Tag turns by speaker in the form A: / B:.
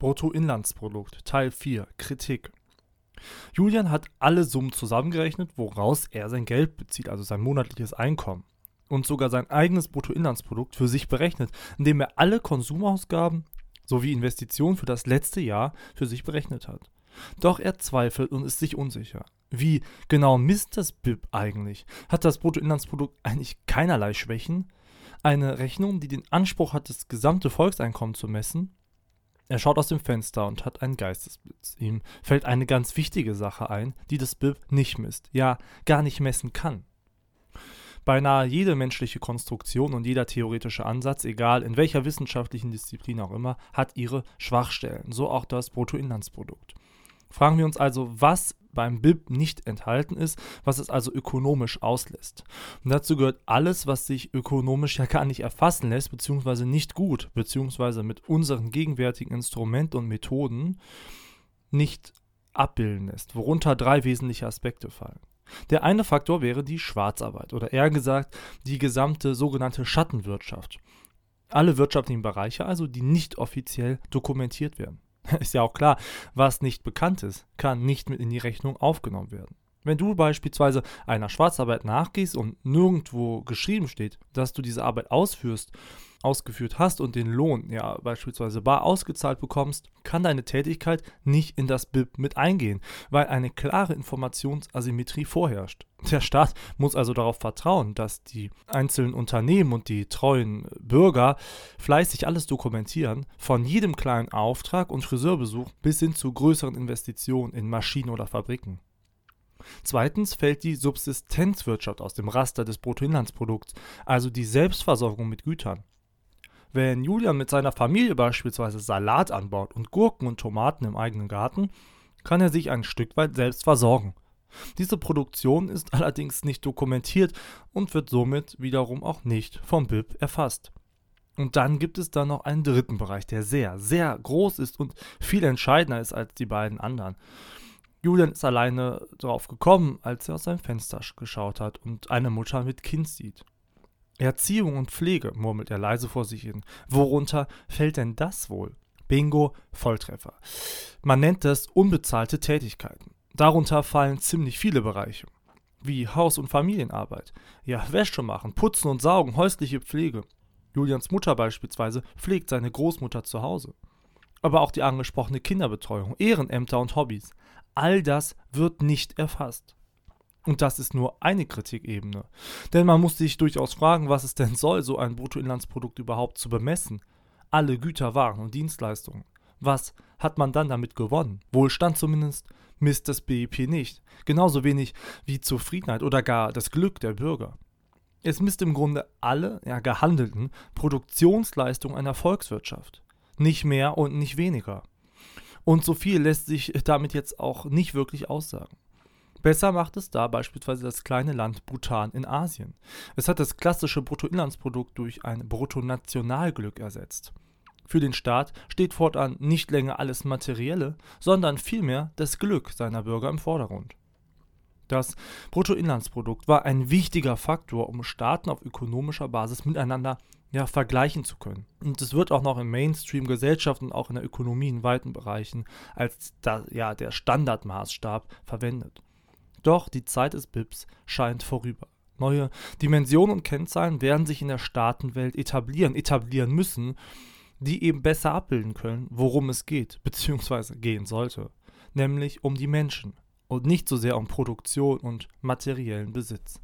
A: Bruttoinlandsprodukt Teil 4 Kritik Julian hat alle Summen zusammengerechnet, woraus er sein Geld bezieht, also sein monatliches Einkommen. Und sogar sein eigenes Bruttoinlandsprodukt für sich berechnet, indem er alle Konsumausgaben sowie Investitionen für das letzte Jahr für sich berechnet hat. Doch er zweifelt und ist sich unsicher. Wie genau misst das BIP eigentlich? Hat das Bruttoinlandsprodukt eigentlich keinerlei Schwächen? Eine Rechnung, die den Anspruch hat, das gesamte Volkseinkommen zu messen? Er schaut aus dem Fenster und hat einen Geistesblitz. Ihm fällt eine ganz wichtige Sache ein, die das BIP nicht misst, ja gar nicht messen kann. Beinahe jede menschliche Konstruktion und jeder theoretische Ansatz, egal in welcher wissenschaftlichen Disziplin auch immer, hat ihre Schwachstellen, so auch das Bruttoinlandsprodukt. Fragen wir uns also, was beim BIP nicht enthalten ist, was es also ökonomisch auslässt. Und dazu gehört alles, was sich ökonomisch ja gar nicht erfassen lässt, beziehungsweise nicht gut, beziehungsweise mit unseren gegenwärtigen Instrumenten und Methoden nicht abbilden lässt, worunter drei wesentliche Aspekte fallen. Der eine Faktor wäre die Schwarzarbeit oder eher gesagt die gesamte sogenannte Schattenwirtschaft. Alle wirtschaftlichen Bereiche also, die nicht offiziell dokumentiert werden. Ist ja auch klar, was nicht bekannt ist, kann nicht mit in die Rechnung aufgenommen werden. Wenn du beispielsweise einer Schwarzarbeit nachgehst und nirgendwo geschrieben steht, dass du diese Arbeit ausführst, ausgeführt hast und den Lohn ja beispielsweise bar ausgezahlt bekommst, kann deine Tätigkeit nicht in das BIP mit eingehen, weil eine klare Informationsasymmetrie vorherrscht. Der Staat muss also darauf vertrauen, dass die einzelnen Unternehmen und die treuen Bürger fleißig alles dokumentieren, von jedem kleinen Auftrag und Friseurbesuch bis hin zu größeren Investitionen in Maschinen oder Fabriken. Zweitens fällt die Subsistenzwirtschaft aus dem Raster des Bruttoinlandsprodukts, also die Selbstversorgung mit Gütern. Wenn Julian mit seiner Familie beispielsweise Salat anbaut und Gurken und Tomaten im eigenen Garten, kann er sich ein Stück weit selbst versorgen. Diese Produktion ist allerdings nicht dokumentiert und wird somit wiederum auch nicht vom BIP erfasst. Und dann gibt es da noch einen dritten Bereich, der sehr, sehr groß ist und viel entscheidender ist als die beiden anderen. Julian ist alleine drauf gekommen, als er aus seinem Fenster geschaut hat und eine Mutter mit Kind sieht. Erziehung und Pflege, murmelt er leise vor sich hin. Worunter fällt denn das wohl? Bingo, Volltreffer. Man nennt das unbezahlte Tätigkeiten. Darunter fallen ziemlich viele Bereiche, wie Haus- und Familienarbeit. Ja, Wäsche machen, putzen und saugen, häusliche Pflege. Julians Mutter beispielsweise pflegt seine Großmutter zu Hause. Aber auch die angesprochene Kinderbetreuung, Ehrenämter und Hobbys all das wird nicht erfasst. Und das ist nur eine Kritikebene. Denn man muss sich durchaus fragen, was es denn soll, so ein Bruttoinlandsprodukt überhaupt zu bemessen. Alle Güter, Waren und Dienstleistungen. Was hat man dann damit gewonnen? Wohlstand zumindest misst das BIP nicht. Genauso wenig wie Zufriedenheit oder gar das Glück der Bürger. Es misst im Grunde alle ja, gehandelten Produktionsleistungen einer Volkswirtschaft. Nicht mehr und nicht weniger. Und so viel lässt sich damit jetzt auch nicht wirklich aussagen. Besser macht es da beispielsweise das kleine Land Bhutan in Asien. Es hat das klassische Bruttoinlandsprodukt durch ein Bruttonationalglück ersetzt. Für den Staat steht fortan nicht länger alles Materielle, sondern vielmehr das Glück seiner Bürger im Vordergrund. Das Bruttoinlandsprodukt war ein wichtiger Faktor, um Staaten auf ökonomischer Basis miteinander ja, vergleichen zu können. Und es wird auch noch im Mainstream-Gesellschaft und auch in der Ökonomie in weiten Bereichen als da, ja, der Standardmaßstab verwendet. Doch die Zeit des BIPs scheint vorüber. Neue Dimensionen und Kennzahlen werden sich in der Staatenwelt etablieren, etablieren müssen, die eben besser abbilden können, worum es geht, beziehungsweise gehen sollte. Nämlich um die Menschen und nicht so sehr um Produktion und materiellen Besitz.